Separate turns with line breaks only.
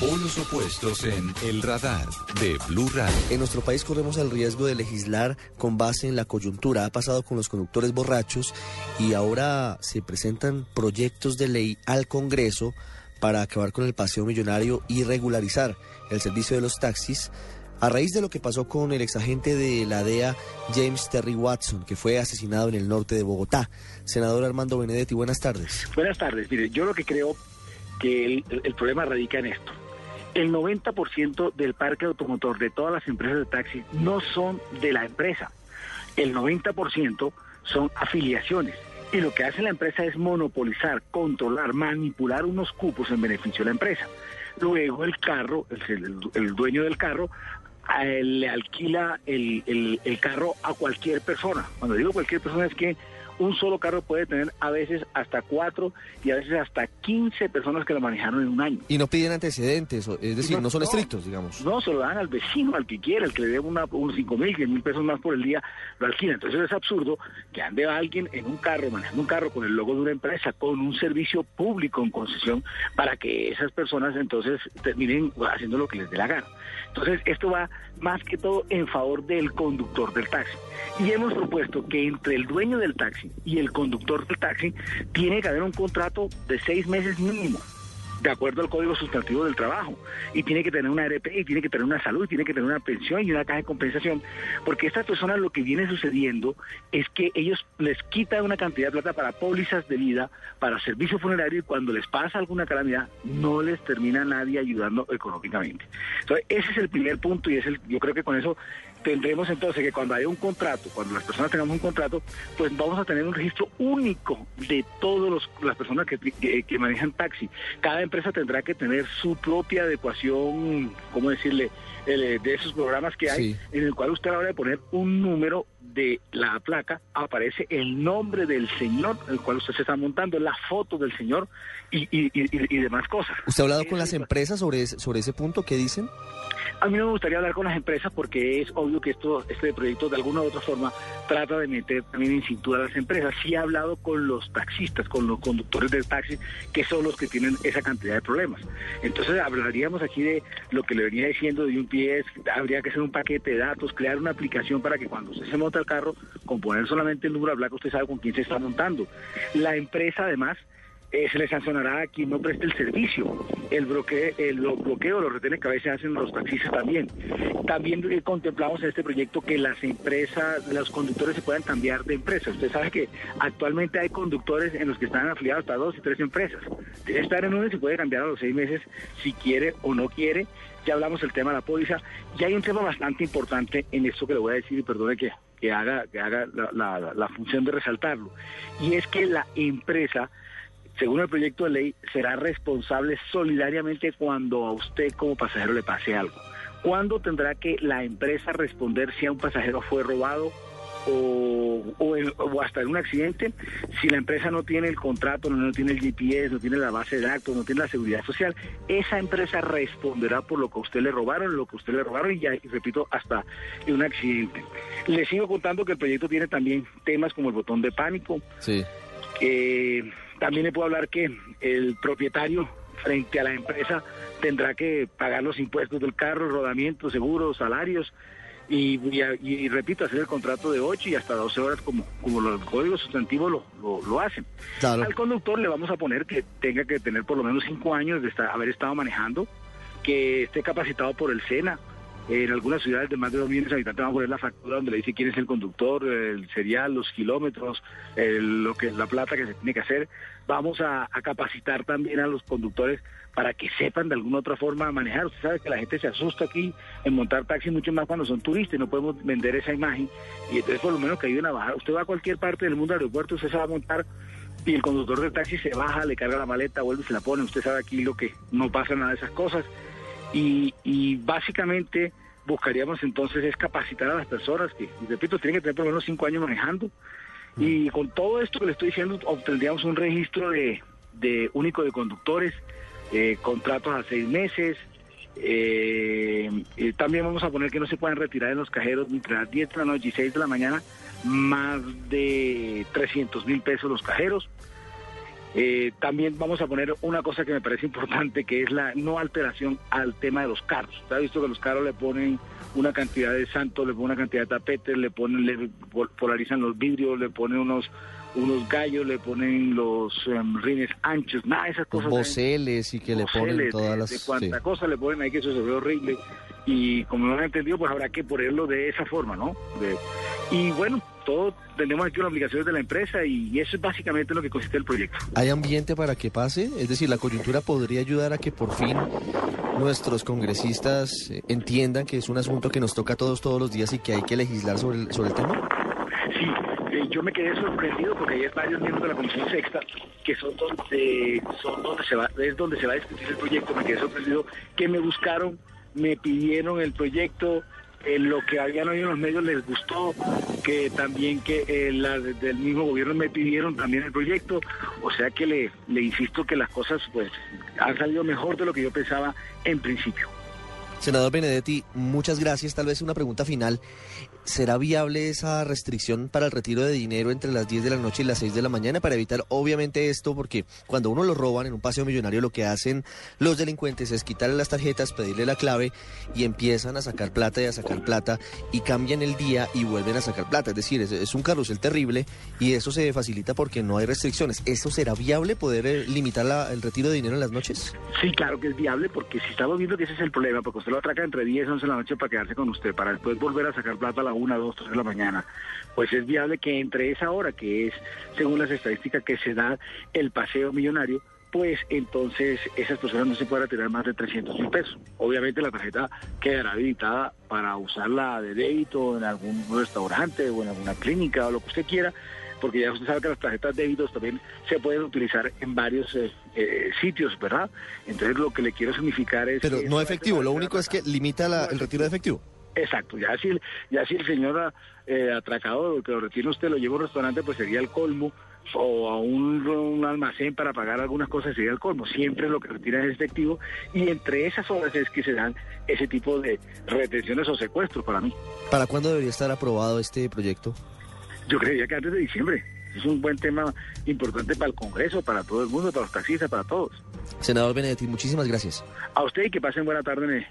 Polos opuestos en El Radar de Blue Radio.
En nuestro país corremos el riesgo de legislar con base en la coyuntura. Ha pasado con los conductores borrachos y ahora se presentan proyectos de ley al Congreso para acabar con el paseo millonario y regularizar el servicio de los taxis a raíz de lo que pasó con el exagente de la DEA James Terry Watson, que fue asesinado en el norte de Bogotá. Senador Armando Benedetti, buenas tardes.
Buenas tardes. Mire, yo lo que creo que el, el problema radica en esto. El 90% del parque automotor de todas las empresas de taxi no son de la empresa. El 90% son afiliaciones. Y lo que hace la empresa es monopolizar, controlar, manipular unos cupos en beneficio de la empresa. Luego el carro, el, dueño del carro, le alquila el, el, carro a cualquier persona. Cuando digo cualquier persona es que un solo carro puede tener a veces hasta cuatro y a veces hasta 15 personas que lo manejaron en un año.
Y no piden antecedentes, es decir, no, no son
no,
estrictos, digamos.
No, se lo dan al vecino, al que quiera, el que le dé una, unos 5 mil, 10 mil pesos más por el día, lo alquila. Entonces es absurdo que ande alguien en un carro, manejando un carro con el logo de una empresa, con un servicio público en concesión, para que esas personas entonces terminen haciendo lo que les dé la gana. Entonces esto va más que todo en favor del conductor del taxi. Y hemos propuesto que entre el dueño del taxi y el conductor del taxi tiene que haber un contrato de seis meses mínimo de acuerdo al Código Sustantivo del Trabajo. Y tiene que tener una ARP, y tiene que tener una salud, y tiene que tener una pensión y una caja de compensación. Porque estas personas lo que viene sucediendo es que ellos les quitan una cantidad de plata para pólizas de vida, para servicio funerario, y cuando les pasa alguna calamidad, no les termina nadie ayudando económicamente. Entonces, ese es el primer punto, y es el, yo creo que con eso tendremos entonces que cuando haya un contrato, cuando las personas tengamos un contrato, pues vamos a tener un registro único de todas las personas que, que, que, manejan taxi. Cada empresa tendrá que tener su propia adecuación, ¿cómo decirle?, de esos programas que hay, sí. en el cual usted a la hora de poner un número de la placa aparece el nombre del señor, el cual usted se está montando, la foto del señor y, y, y, y demás cosas.
¿Usted ha hablado con las empresas sobre, sobre ese punto? ¿Qué dicen?
A mí no me gustaría hablar con las empresas porque es obvio que esto, este proyecto de alguna u otra forma trata de meter también en cintura a las empresas. Sí he hablado con los taxistas, con los conductores del taxi, que son los que tienen esa cantidad de problemas. Entonces hablaríamos aquí de lo que le venía diciendo de un pie, habría que hacer un paquete de datos, crear una aplicación para que cuando usted se monta el carro, con poner solamente el número de placa, usted sabe con quién se está montando. La empresa además eh, se le sancionará a quien no preste el servicio. El bloqueo, el bloqueo, los retenes que a veces hacen los taxistas también. También eh, contemplamos en este proyecto que las empresas, los conductores se puedan cambiar de empresa. Usted sabe que actualmente hay conductores en los que están afiliados hasta dos y tres empresas. Estar en una se puede cambiar a los seis meses si quiere o no quiere. Ya hablamos del tema de la póliza. Y hay un tema bastante importante en esto que le voy a decir y perdone que, que haga, que haga la función de resaltarlo. Y es que la empresa según el proyecto de ley, será responsable solidariamente cuando a usted como pasajero le pase algo. ¿Cuándo tendrá que la empresa responder si a un pasajero fue robado o, o, hasta en un accidente? Si la empresa no tiene el contrato, no, no tiene el GPS, no tiene la base de datos, no tiene la seguridad social, esa empresa responderá por lo que a usted le robaron, lo que a usted le robaron y ya, y repito, hasta en un accidente. Le sigo contando que el proyecto tiene también temas como el botón de pánico.
Sí.
Eh, también le puedo hablar que el propietario frente a la empresa tendrá que pagar los impuestos del carro, rodamientos, seguros, salarios y, y, y, repito, hacer el contrato de 8 y hasta 12 horas como, como los códigos sustantivos lo, lo, lo hacen.
Claro.
Al conductor le vamos a poner que tenga que tener por lo menos 5 años de estar, haber estado manejando, que esté capacitado por el SENA, en algunas ciudades de más de 2 millones de habitantes van a poner la factura donde le dice quién es el conductor, el serial, los kilómetros, el, lo que la plata que se tiene que hacer. Vamos a, a, capacitar también a los conductores para que sepan de alguna otra forma manejar. Usted sabe que la gente se asusta aquí en montar taxi mucho más cuando son turistas y no podemos vender esa imagen. Y entonces por lo menos que ayuden a bajar. Usted va a cualquier parte del mundo aeropuerto, usted se va a montar y el conductor del taxi se baja, le carga la maleta, vuelve y se la pone. Usted sabe aquí lo que no pasa nada de esas cosas. Y, y, básicamente buscaríamos entonces es capacitar a las personas que, repito, tienen que tener por lo menos cinco años manejando. Mm. Y con todo esto que le estoy diciendo, obtendríamos un registro de, de único de conductores, eh, contratos a seis meses. Eh, eh, también vamos a poner que no se puedan retirar en los cajeros entre las 10 de la noche y 6 de la mañana más de 300 mil pesos los cajeros Eh, también vamos a poner una cosa que me parece importante, que es la no alteración al tema de los carros. Usted ha visto que los carros le ponen una cantidad de santos, le ponen una cantidad de tapetes, le ponen, le polarizan los vidrios, le ponen unos unos gallos, le ponen los em, rines anchos, nada de esas cosas.
Boceles y que le ponen todas las...
De cuánta cosa le ponen ahí, que eso se ve horrible. Y como no lo han entendido, pues habrá que ponerlo de esa forma, ¿no? y bueno, todos tenemos aquí las obligaciones de la empresa y eso es básicamente lo que consiste el proyecto.
¿Hay ambiente para que pase? Es decir, la coyuntura podría ayudar a que por fin nuestros congresistas eh, entiendan que es un asunto que nos toca a todos todos los días y que hay que legislar sobre el, sobre el tema.
Sí, eh, yo me quedé sorprendido porque hay varios miembros de la Comisión Sexta que son donde, son donde se va, es donde se va a discutir el proyecto. Me quedé sorprendido que me buscaron, me pidieron el proyecto, en lo que habían oído en los medios les gustó, que también que eh, la del mismo gobierno me pidieron también el proyecto, o sea que le, le insisto que las cosas pues han salido mejor de lo que yo pensaba en principio.
Senador Benedetti, muchas gracias. Tal vez una pregunta final. ¿Será viable esa restricción para el retiro de dinero entre las 10 de la noche y las 6 de la mañana para evitar obviamente esto? Porque cuando uno lo roban en un paseo millonario lo que hacen los delincuentes es quitarle las tarjetas, pedirle la clave y empiezan a sacar plata y a sacar plata y cambian el día y vuelven a sacar plata. Es decir, es, un carrusel terrible y eso se facilita porque no hay restricciones. ¿Eso será viable poder eh, limitar el retiro de dinero en las noches?
Sí, claro que es viable porque si estamos viendo que ese es el problema, porque lo atraca entre 10 y 11 de la noche para quedarse con usted, para después volver a sacar plata a la 1, 2, 3 de la mañana, pues es viable que entre esa hora, que es según las estadísticas que se da el paseo millonario, pues entonces esas personas no se pueden retirar más de 300 mil pesos. Obviamente la tarjeta quedará habilitada para usarla de débito en algún restaurante o en alguna clínica o lo que usted quiera, porque ya usted sabe que las tarjetas débitos también se pueden utilizar en varios eh, eh, sitios, ¿verdad? Entonces lo que le quiero significar es...
Pero no efectivo, lo único es que limita el retiro de efectivo.
Exacto, ya si, ya si el señor eh, atracador que lo retira usted lo lleva a un restaurante, pues sería el colmo, o a un, almacén para pagar algunas cosas sería el colmo. Siempre lo que retira es efectivo y entre esas horas es que se dan ese tipo de retenciones o secuestros para mí.
¿Para cuándo debería estar aprobado este proyecto?
Yo creía que antes de diciembre. Es un buen tema importante para el Congreso, para todo el mundo, para los taxistas, para todos.
Senador Benedetti, muchísimas gracias.
A usted y que pasen buena tarde.